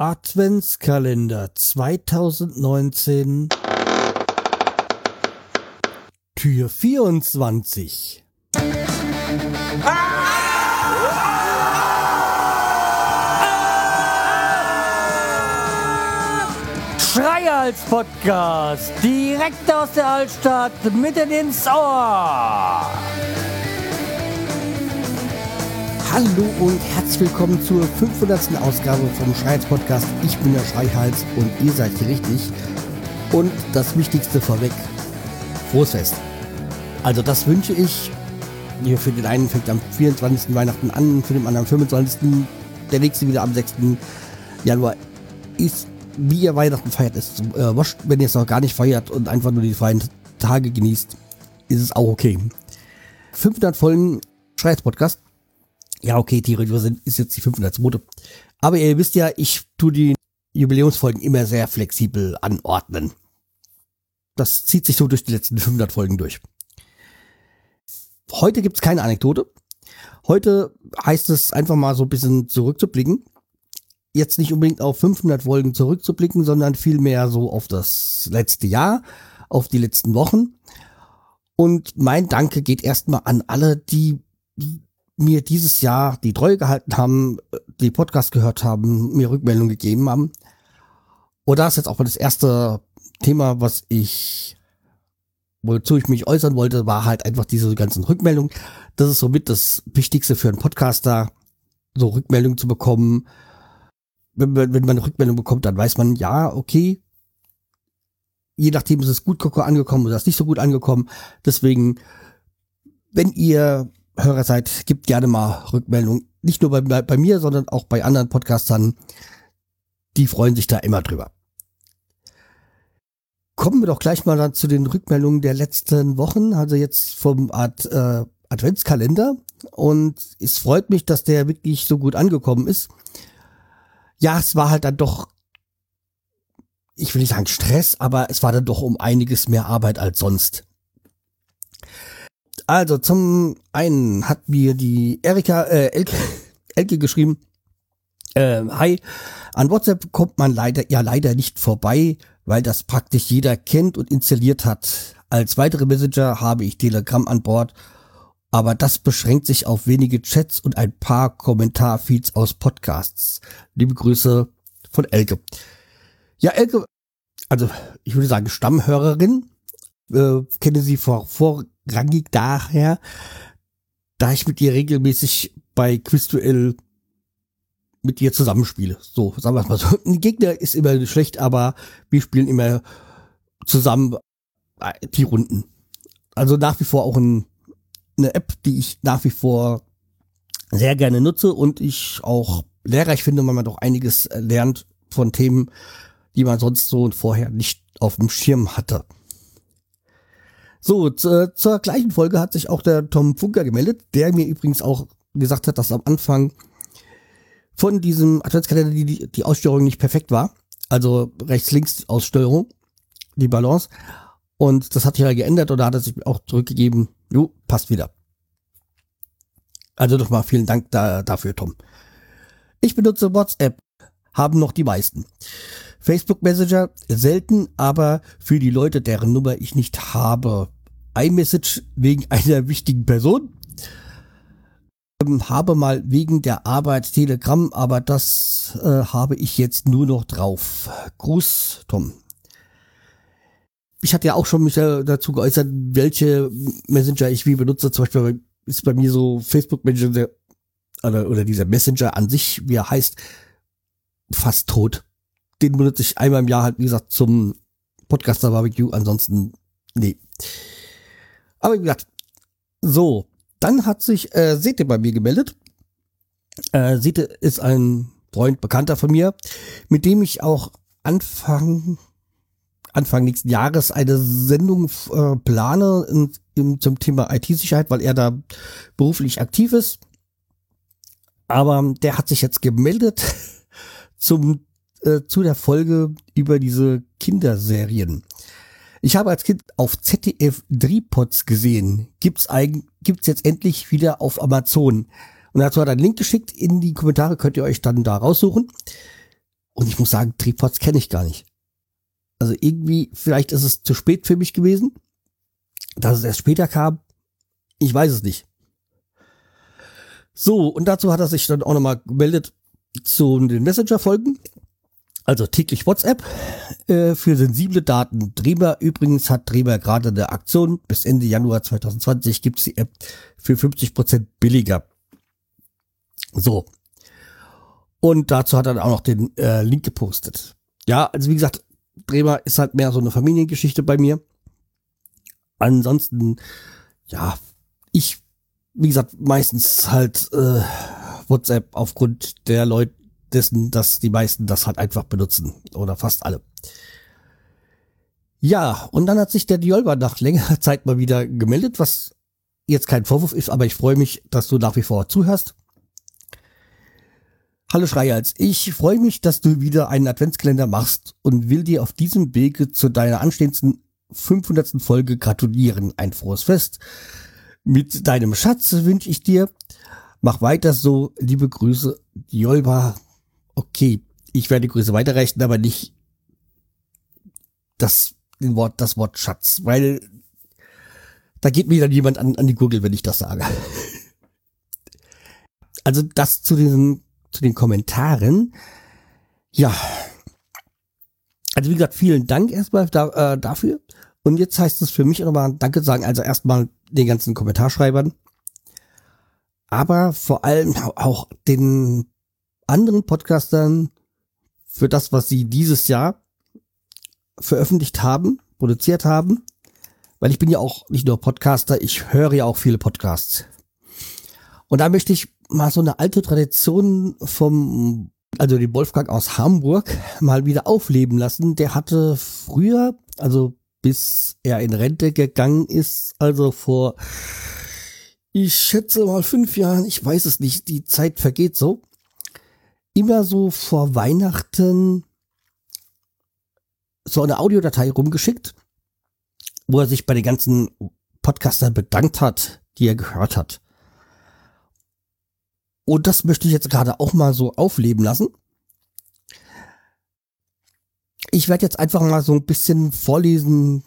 Adventskalender 2019 Tür 24 Schreihals Podcast. Direkt aus der Altstadt mitten ins Ohr. Hallo und herzlich willkommen zur 500. Ausgabe vom Schreihals Podcast. Ich bin der Schreihals und ihr seid hier richtig. Und das Wichtigste vorweg, frohes Fest. Also das wünsche ich. Hier für den einen fängt am 24. Weihnachten an, für den anderen am 25. Der nächste wieder am 6. Januar ist, wie ihr Weihnachten feiert, ist äh, wurscht, wenn ihr es noch gar nicht feiert und einfach nur die freien Tage genießt, ist es auch okay. 500 Folgen Schreihals Podcast ja, okay, theoretisch sind, ist jetzt die 502. Aber ihr wisst ja, ich tue die Jubiläumsfolgen immer sehr flexibel anordnen. Das zieht sich so durch die letzten 500 Folgen durch. Heute gibt's keine Anekdote. Heute heißt es einfach mal so ein bisschen zurückzublicken. Jetzt nicht unbedingt auf 500 Folgen zurückzublicken, sondern vielmehr so auf das letzte Jahr, auf die letzten Wochen. Und mein Danke geht erstmal an alle, die mir dieses Jahr die Treue gehalten haben, die Podcast gehört haben, mir Rückmeldungen gegeben haben. Und das ist jetzt auch mal das erste Thema, was ich, wozu ich mich äußern wollte, war halt einfach diese ganzen Rückmeldungen. Das ist somit das Wichtigste für einen Podcaster, so Rückmeldungen zu bekommen. Wenn, wenn, wenn man eine Rückmeldung bekommt, dann weiß man, ja, okay, je nachdem ist es gut angekommen oder ist nicht so gut angekommen. Deswegen, wenn ihr Hörer seid, gibt gerne mal Rückmeldung. Nicht nur bei, bei mir, sondern auch bei anderen Podcastern. Die freuen sich da immer drüber. Kommen wir doch gleich mal dann zu den Rückmeldungen der letzten Wochen, also jetzt vom Ad, äh, Adventskalender. Und es freut mich, dass der wirklich so gut angekommen ist. Ja, es war halt dann doch, ich will nicht sagen Stress, aber es war dann doch um einiges mehr Arbeit als sonst. Also zum einen hat mir die Erika äh, Elke, Elke geschrieben, äh, hi, an WhatsApp kommt man leider ja leider nicht vorbei, weil das praktisch jeder kennt und installiert hat. Als weitere Messenger habe ich Telegram an Bord, aber das beschränkt sich auf wenige Chats und ein paar Kommentarfeeds aus Podcasts. Liebe Grüße von Elke. Ja, Elke, also ich würde sagen Stammhörerin, äh, kenne sie vor, vor rangig daher, da ich mit ihr regelmäßig bei Quizduell mit ihr zusammenspiele. So, sagen wir es mal so. Ein Gegner ist immer schlecht, aber wir spielen immer zusammen äh, die Runden. Also nach wie vor auch ein, eine App, die ich nach wie vor sehr gerne nutze und ich auch lehrreich finde, weil man doch einiges lernt von Themen, die man sonst so vorher nicht auf dem Schirm hatte. So, zu, zur gleichen Folge hat sich auch der Tom Funker gemeldet, der mir übrigens auch gesagt hat, dass am Anfang von diesem Adventskalender die, die Aussteuerung nicht perfekt war. Also rechts-links Aussteuerung, die Balance. Und das hat ja geändert da hat er sich auch zurückgegeben, jo, passt wieder. Also nochmal vielen Dank da, dafür, Tom. Ich benutze WhatsApp, haben noch die meisten. Facebook Messenger selten, aber für die Leute, deren Nummer ich nicht habe. iMessage wegen einer wichtigen Person. Ähm, habe mal wegen der Arbeit Telegram, aber das äh, habe ich jetzt nur noch drauf. Gruß, Tom. Ich hatte ja auch schon mich äh, dazu geäußert, welche Messenger ich wie benutze. Zum Beispiel ist bei mir so Facebook Messenger oder, oder dieser Messenger an sich, wie er heißt, fast tot den benutze ich einmal im Jahr halt, wie gesagt, zum Podcaster Barbecue. Ansonsten, nee. Aber wie gesagt, so. Dann hat sich äh, Sete bei mir gemeldet. Äh, Sete ist ein Freund, Bekannter von mir, mit dem ich auch Anfang, Anfang nächsten Jahres eine Sendung äh, plane in, in, zum Thema IT-Sicherheit, weil er da beruflich aktiv ist. Aber der hat sich jetzt gemeldet zum äh, zu der Folge über diese Kinderserien. Ich habe als Kind auf ZDF Dripods gesehen. Gibt's eigentlich, gibt's jetzt endlich wieder auf Amazon. Und dazu hat er einen Link geschickt in die Kommentare, könnt ihr euch dann da raussuchen. Und ich muss sagen, Tripods kenne ich gar nicht. Also irgendwie, vielleicht ist es zu spät für mich gewesen, dass es erst später kam. Ich weiß es nicht. So, und dazu hat er sich dann auch nochmal gemeldet zu den Messenger-Folgen. Also täglich WhatsApp äh, für sensible Daten. Dremer übrigens hat Dremer gerade eine Aktion. Bis Ende Januar 2020 gibt's die App für 50 Prozent billiger. So. Und dazu hat er dann auch noch den äh, Link gepostet. Ja, also wie gesagt, Dremer ist halt mehr so eine Familiengeschichte bei mir. Ansonsten, ja, ich, wie gesagt, meistens halt äh, WhatsApp aufgrund der Leute dessen, dass die meisten das halt einfach benutzen. Oder fast alle. Ja, und dann hat sich der Diolba nach längerer Zeit mal wieder gemeldet, was jetzt kein Vorwurf ist, aber ich freue mich, dass du nach wie vor zuhörst. Hallo Schreihals, ich freue mich, dass du wieder einen Adventskalender machst und will dir auf diesem Wege zu deiner anstehenden 500. Folge gratulieren. Ein frohes Fest. Mit deinem Schatz wünsche ich dir. Mach weiter so. Liebe Grüße, Jolba. Okay, ich werde die Grüße weiterreichen, aber nicht das Wort, das Wort Schatz, weil da geht mir dann jemand an, an die Gurgel, wenn ich das sage. Also das zu diesen zu den Kommentaren. Ja. Also wie gesagt, vielen Dank erstmal da, äh, dafür. Und jetzt heißt es für mich nochmal Danke sagen. Also erstmal den ganzen Kommentarschreibern. Aber vor allem auch den anderen Podcastern für das, was sie dieses Jahr veröffentlicht haben, produziert haben. Weil ich bin ja auch nicht nur Podcaster, ich höre ja auch viele Podcasts. Und da möchte ich mal so eine alte Tradition vom, also den Wolfgang aus Hamburg mal wieder aufleben lassen. Der hatte früher, also bis er in Rente gegangen ist, also vor, ich schätze mal fünf Jahren, ich weiß es nicht, die Zeit vergeht so, immer so vor Weihnachten so eine Audiodatei rumgeschickt, wo er sich bei den ganzen Podcastern bedankt hat, die er gehört hat. Und das möchte ich jetzt gerade auch mal so aufleben lassen. Ich werde jetzt einfach mal so ein bisschen vorlesen,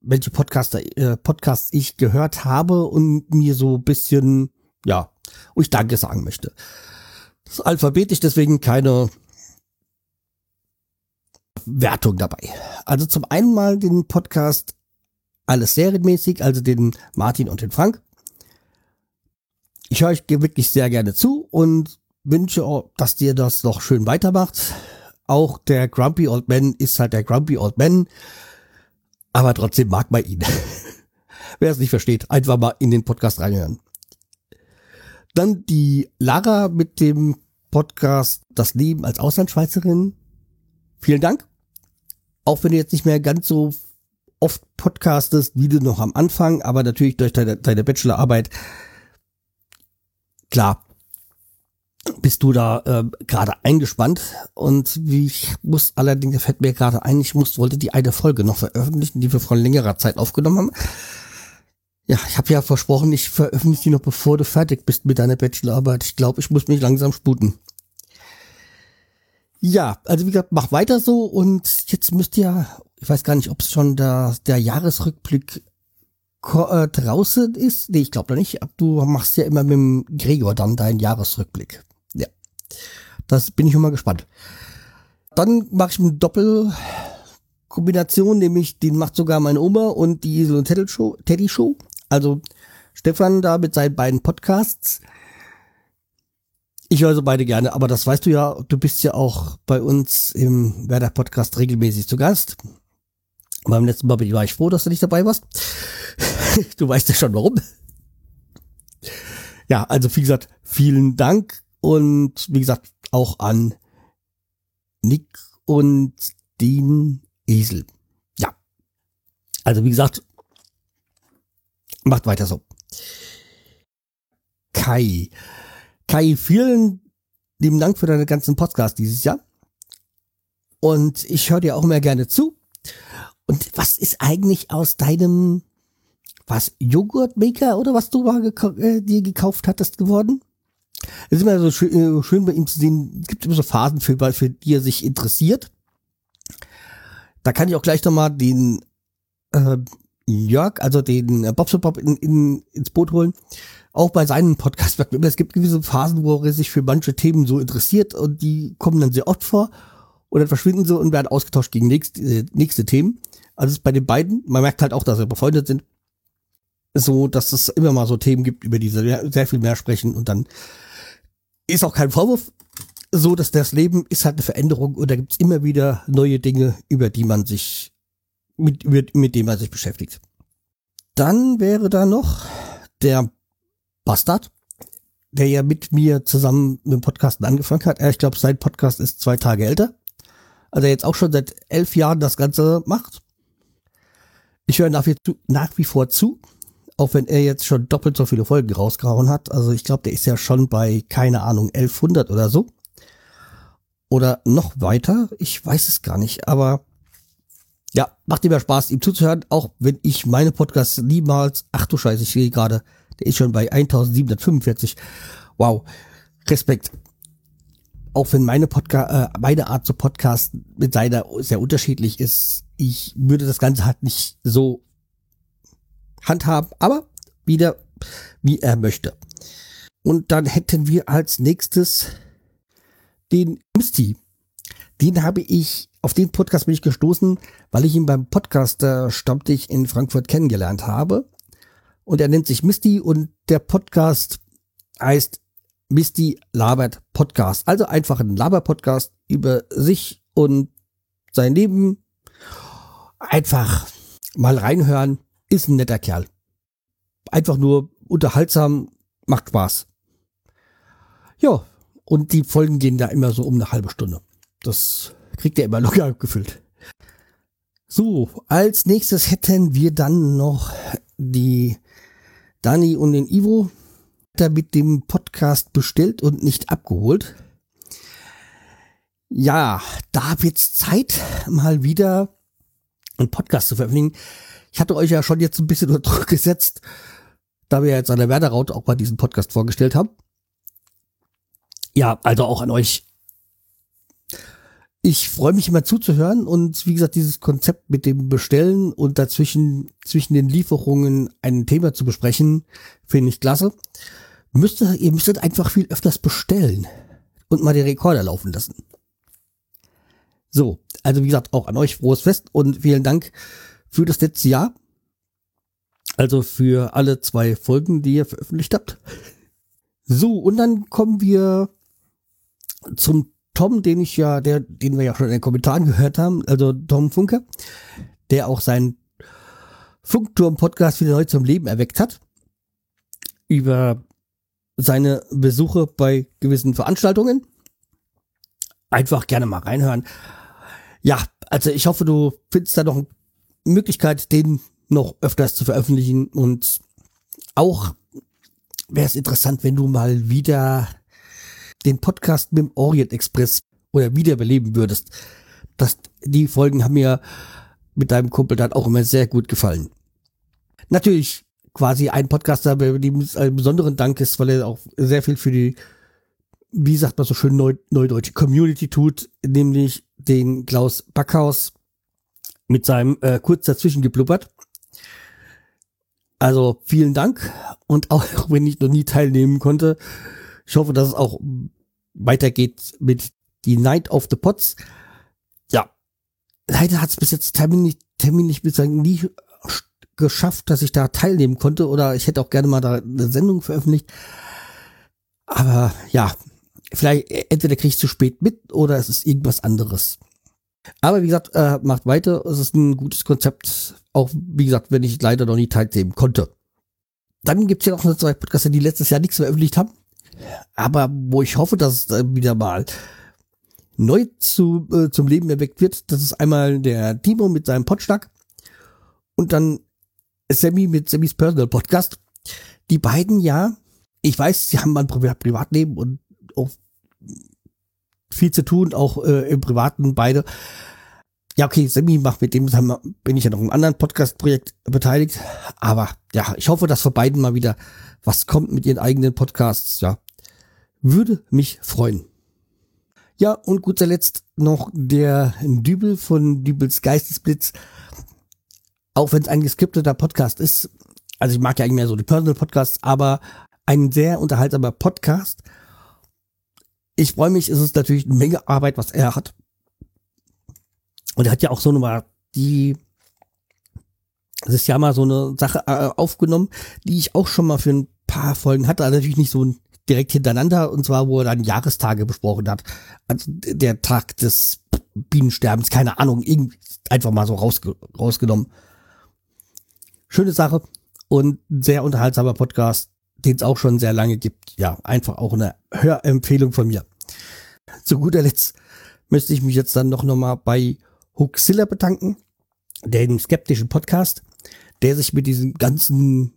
welche Podcaster, äh, Podcasts ich gehört habe und mir so ein bisschen, ja, wo ich Danke sagen möchte. Das ist alphabetisch, deswegen keine Wertung dabei. Also zum einen mal den Podcast alles serienmäßig, also den Martin und den Frank. Ich höre euch wirklich sehr gerne zu und wünsche, dass dir das noch schön weitermacht. Auch der Grumpy Old Man ist halt der Grumpy Old Man, aber trotzdem mag man ihn. Wer es nicht versteht, einfach mal in den Podcast reinhören. Dann die Lara mit dem Podcast Das Leben als Auslandschweizerin. Vielen Dank. Auch wenn du jetzt nicht mehr ganz so oft podcastest, wie du noch am Anfang, aber natürlich durch deine, deine Bachelorarbeit klar, bist du da äh, gerade eingespannt und wie ich muss allerdings fällt mir gerade ein, ich muss wollte die eine Folge noch veröffentlichen, die wir vor längerer Zeit aufgenommen haben. Ja, ich habe ja versprochen, ich veröffentliche die noch bevor du fertig bist mit deiner Bachelorarbeit. Ich glaube, ich muss mich langsam sputen. Ja, also wie gesagt, mach weiter so und jetzt müsst ihr, ich weiß gar nicht, ob es schon der, der Jahresrückblick äh, draußen ist. Nee, ich glaube da nicht. Du machst ja immer mit dem Gregor dann deinen Jahresrückblick. Ja. Das bin ich schon mal gespannt. Dann mache ich eine Doppelkombination, nämlich den macht sogar meine Oma und die Isel und Teddy Show. Teddy Show. Also Stefan da mit seinen beiden Podcasts. Ich höre so beide gerne, aber das weißt du ja, du bist ja auch bei uns im Werder Podcast regelmäßig zu Gast. Beim letzten Mal war ich froh, dass du nicht dabei warst. du weißt ja schon warum. Ja, also wie gesagt, vielen Dank und wie gesagt auch an Nick und den Esel. Ja. Also wie gesagt, macht weiter so. Kai. Kai, vielen lieben Dank für deine ganzen Podcasts dieses Jahr. Und ich höre dir auch immer gerne zu. Und was ist eigentlich aus deinem, was, Joghurtmaker oder was du mal gekau äh, dir gekauft hattest geworden? Es ist immer so schön, äh, schön bei ihm zu sehen, es gibt immer so Phasen, für, für die er sich interessiert. Da kann ich auch gleich nochmal den äh, Jörg, also den äh, Bob in, in, ins Boot holen. Auch bei seinen Podcasts es gibt gewisse Phasen, wo er sich für manche Themen so interessiert und die kommen dann sehr oft vor und dann verschwinden sie und werden ausgetauscht gegen nächste, äh, nächste Themen. Also bei den beiden, man merkt halt auch, dass sie befreundet sind, so, dass es immer mal so Themen gibt, über die sie sehr viel mehr sprechen und dann ist auch kein Vorwurf, so dass das Leben ist halt eine Veränderung und da gibt's immer wieder neue Dinge, über die man sich, mit, mit, mit dem man sich beschäftigt. Dann wäre da noch der Bastard, der ja mit mir zusammen mit dem Podcasten angefangen hat. Ich glaube, sein Podcast ist zwei Tage älter. Also er jetzt auch schon seit elf Jahren das Ganze macht. Ich höre nach nach wie vor zu, auch wenn er jetzt schon doppelt so viele Folgen rausgehauen hat. Also ich glaube, der ist ja schon bei, keine Ahnung, 1100 oder so. Oder noch weiter. Ich weiß es gar nicht, aber ja, macht immer Spaß, ihm zuzuhören, auch wenn ich meine Podcasts niemals, ach du Scheiße, ich sehe gerade, der ist schon bei 1745. Wow, Respekt. Auch wenn meine Podcast, äh, meine Art zu Podcast mit seiner sehr unterschiedlich ist, ich würde das Ganze halt nicht so handhaben, aber wieder wie er möchte. Und dann hätten wir als nächstes den Misty. Den habe ich, auf den Podcast bin ich gestoßen, weil ich ihn beim Podcaster Stammtisch in Frankfurt kennengelernt habe. Und er nennt sich Misty und der Podcast heißt Misty Labert Podcast. Also einfach ein Laber-Podcast über sich und sein Leben. Einfach mal reinhören. Ist ein netter Kerl. Einfach nur unterhaltsam, macht Spaß. Ja, und die Folgen gehen da immer so um eine halbe Stunde. Das kriegt er immer locker gefüllt. So, als nächstes hätten wir dann noch die Dani und den Ivo mit dem Podcast bestellt und nicht abgeholt. Ja, da wird's Zeit, mal wieder einen Podcast zu veröffentlichen. Ich hatte euch ja schon jetzt ein bisschen unter Druck gesetzt, da wir jetzt an der Werderaut auch mal diesen Podcast vorgestellt haben. Ja, also auch an euch. Ich freue mich immer zuzuhören und wie gesagt, dieses Konzept mit dem Bestellen und dazwischen zwischen den Lieferungen ein Thema zu besprechen, finde ich klasse. Müsste, ihr müsstet einfach viel öfters bestellen und mal den Rekorder laufen lassen. So, also wie gesagt, auch an euch frohes Fest und vielen Dank für das letzte Jahr. Also für alle zwei Folgen, die ihr veröffentlicht habt. So, und dann kommen wir zum Tom, den ich ja, der, den wir ja schon in den Kommentaren gehört haben, also Tom Funke, der auch seinen Funkturm-Podcast wieder neu zum Leben erweckt hat. Über seine Besuche bei gewissen Veranstaltungen. Einfach gerne mal reinhören. Ja, also ich hoffe, du findest da noch eine Möglichkeit, den noch öfters zu veröffentlichen und auch wäre es interessant, wenn du mal wieder den Podcast mit dem Orient Express oder wiederbeleben würdest. Das, die Folgen haben mir mit deinem Kumpel dann auch immer sehr gut gefallen. Natürlich quasi ein Podcaster, dem es einen besonderen Dank ist, weil er auch sehr viel für die, wie sagt man so schön, neu, neudeutsche Community tut, nämlich den Klaus Backhaus mit seinem äh, kurz dazwischen geblubbert. Also vielen Dank und auch wenn ich noch nie teilnehmen konnte, ich hoffe, dass es auch weitergeht mit die Night of the Pots. Ja, leider hat es bis jetzt terminlich, terminlich bislang nie geschafft, dass ich da teilnehmen konnte oder ich hätte auch gerne mal da eine Sendung veröffentlicht. Aber ja, vielleicht entweder kriege ich zu spät mit oder es ist irgendwas anderes. Aber wie gesagt, äh, macht weiter. Es ist ein gutes Konzept. Auch wie gesagt, wenn ich leider noch nie teilnehmen konnte. Dann gibt's ja noch zwei Podcaster, die letztes Jahr nichts veröffentlicht haben aber wo ich hoffe, dass es wieder mal neu zu, äh, zum Leben erweckt wird. Das ist einmal der Timo mit seinem Podschlag und dann Sammy mit Sammys Personal Podcast. Die beiden ja, ich weiß, sie haben ein Pri Privatleben und auch viel zu tun, auch äh, im Privaten beide. Ja, okay, Sammy macht mit dem bin ich ja noch im anderen Podcast-Projekt beteiligt. Aber ja, ich hoffe, dass vor beiden mal wieder was kommt mit ihren eigenen Podcasts. Ja, Würde mich freuen. Ja, und gut zuletzt noch der Dübel von Dübels Geistesblitz. Auch wenn es ein geskripteter Podcast ist, also ich mag ja eigentlich mehr so die Personal Podcasts, aber ein sehr unterhaltsamer Podcast. Ich freue mich, es ist natürlich eine Menge Arbeit, was er hat. Und er hat ja auch so eine, die, es ist ja mal so eine Sache äh, aufgenommen, die ich auch schon mal für ein paar Folgen hatte, also natürlich nicht so direkt hintereinander, und zwar, wo er dann Jahrestage besprochen hat. Also der Tag des Bienensterbens, keine Ahnung, irgendwie einfach mal so rausge rausgenommen. Schöne Sache und sehr unterhaltsamer Podcast, den es auch schon sehr lange gibt. Ja, einfach auch eine Hörempfehlung von mir. Zu guter Letzt möchte ich mich jetzt dann noch, noch mal bei Hoaxilla bedanken, dem skeptischen Podcast, der sich mit diesen ganzen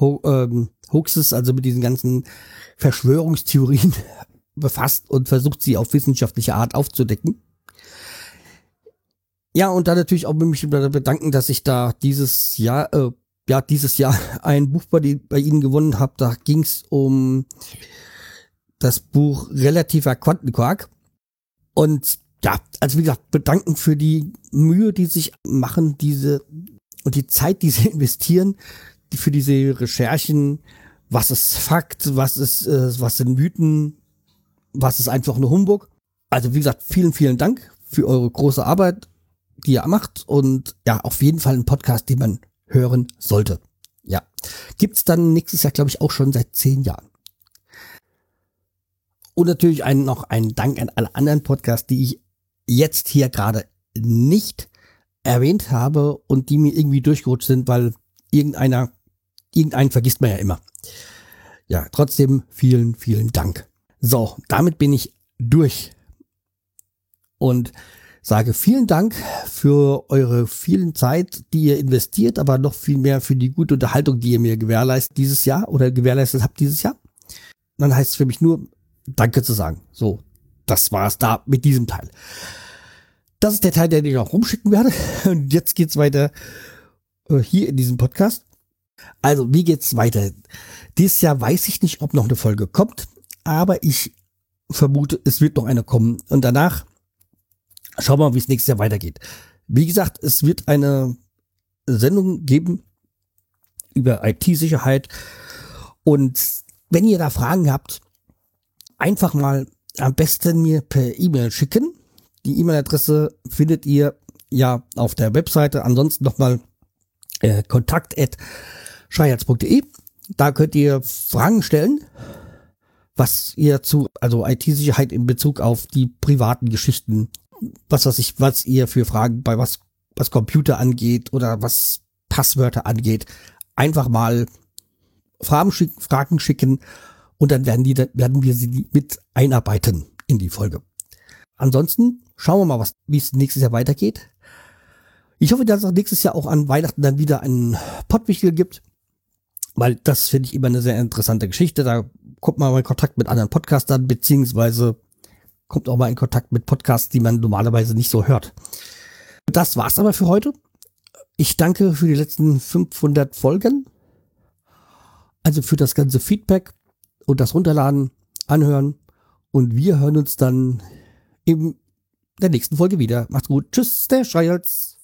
Ho ähm, Hoaxes, also mit diesen ganzen Verschwörungstheorien befasst und versucht sie auf wissenschaftliche Art aufzudecken. Ja, und dann natürlich auch mich bedanken, dass ich da dieses Jahr, äh, ja, dieses Jahr ein Buch bei, die, bei Ihnen gewonnen habe. Da ging es um das Buch Relativer Quantenquark. Und ja, also wie gesagt, bedanken für die Mühe, die sich machen, diese und die Zeit, die sie investieren, für diese Recherchen, was ist Fakt, was ist, äh, was sind Mythen, was ist einfach nur Humbug. Also wie gesagt, vielen, vielen Dank für eure große Arbeit, die ihr macht und ja, auf jeden Fall ein Podcast, den man hören sollte. Ja, gibt's dann nächstes Jahr, glaube ich, auch schon seit zehn Jahren. Und natürlich ein, noch ein Dank an alle anderen Podcasts, die ich jetzt hier gerade nicht erwähnt habe und die mir irgendwie durchgerutscht sind, weil irgendeiner irgendeinen vergisst man ja immer. Ja, trotzdem vielen, vielen Dank. So, damit bin ich durch und sage vielen Dank für eure vielen Zeit, die ihr investiert, aber noch viel mehr für die gute Unterhaltung, die ihr mir gewährleistet dieses Jahr oder gewährleistet habt dieses Jahr. Dann heißt es für mich nur Danke zu sagen. So, das war's da mit diesem Teil. Das ist der Teil, den ich auch rumschicken werde. Und jetzt geht's weiter äh, hier in diesem Podcast. Also, wie geht's weiter? Dieses Jahr weiß ich nicht, ob noch eine Folge kommt, aber ich vermute, es wird noch eine kommen. Und danach schauen wir mal, wie es nächstes Jahr weitergeht. Wie gesagt, es wird eine Sendung geben über IT-Sicherheit. Und wenn ihr da Fragen habt, einfach mal am besten mir per E-Mail schicken. Die E-Mail-Adresse findet ihr ja auf der Webseite. Ansonsten nochmal äh, kontakt@ schreierz.de. Da könnt ihr Fragen stellen, was ihr zu, also IT-Sicherheit in Bezug auf die privaten Geschichten, was weiß ich, was ihr für Fragen bei was, was Computer angeht oder was Passwörter angeht, einfach mal Fragen, schick, Fragen schicken und dann werden die, werden wir sie mit einarbeiten in die Folge. Ansonsten schauen wir mal, was, wie es nächstes Jahr weitergeht. Ich hoffe, dass es nächstes Jahr auch an Weihnachten dann wieder einen Pottwichtel gibt weil das finde ich immer eine sehr interessante Geschichte. Da kommt man mal in Kontakt mit anderen Podcastern, beziehungsweise kommt auch mal in Kontakt mit Podcasts, die man normalerweise nicht so hört. Das war's aber für heute. Ich danke für die letzten 500 Folgen. Also für das ganze Feedback und das Runterladen, Anhören. Und wir hören uns dann in der nächsten Folge wieder. Macht's gut. Tschüss, der Schreihals.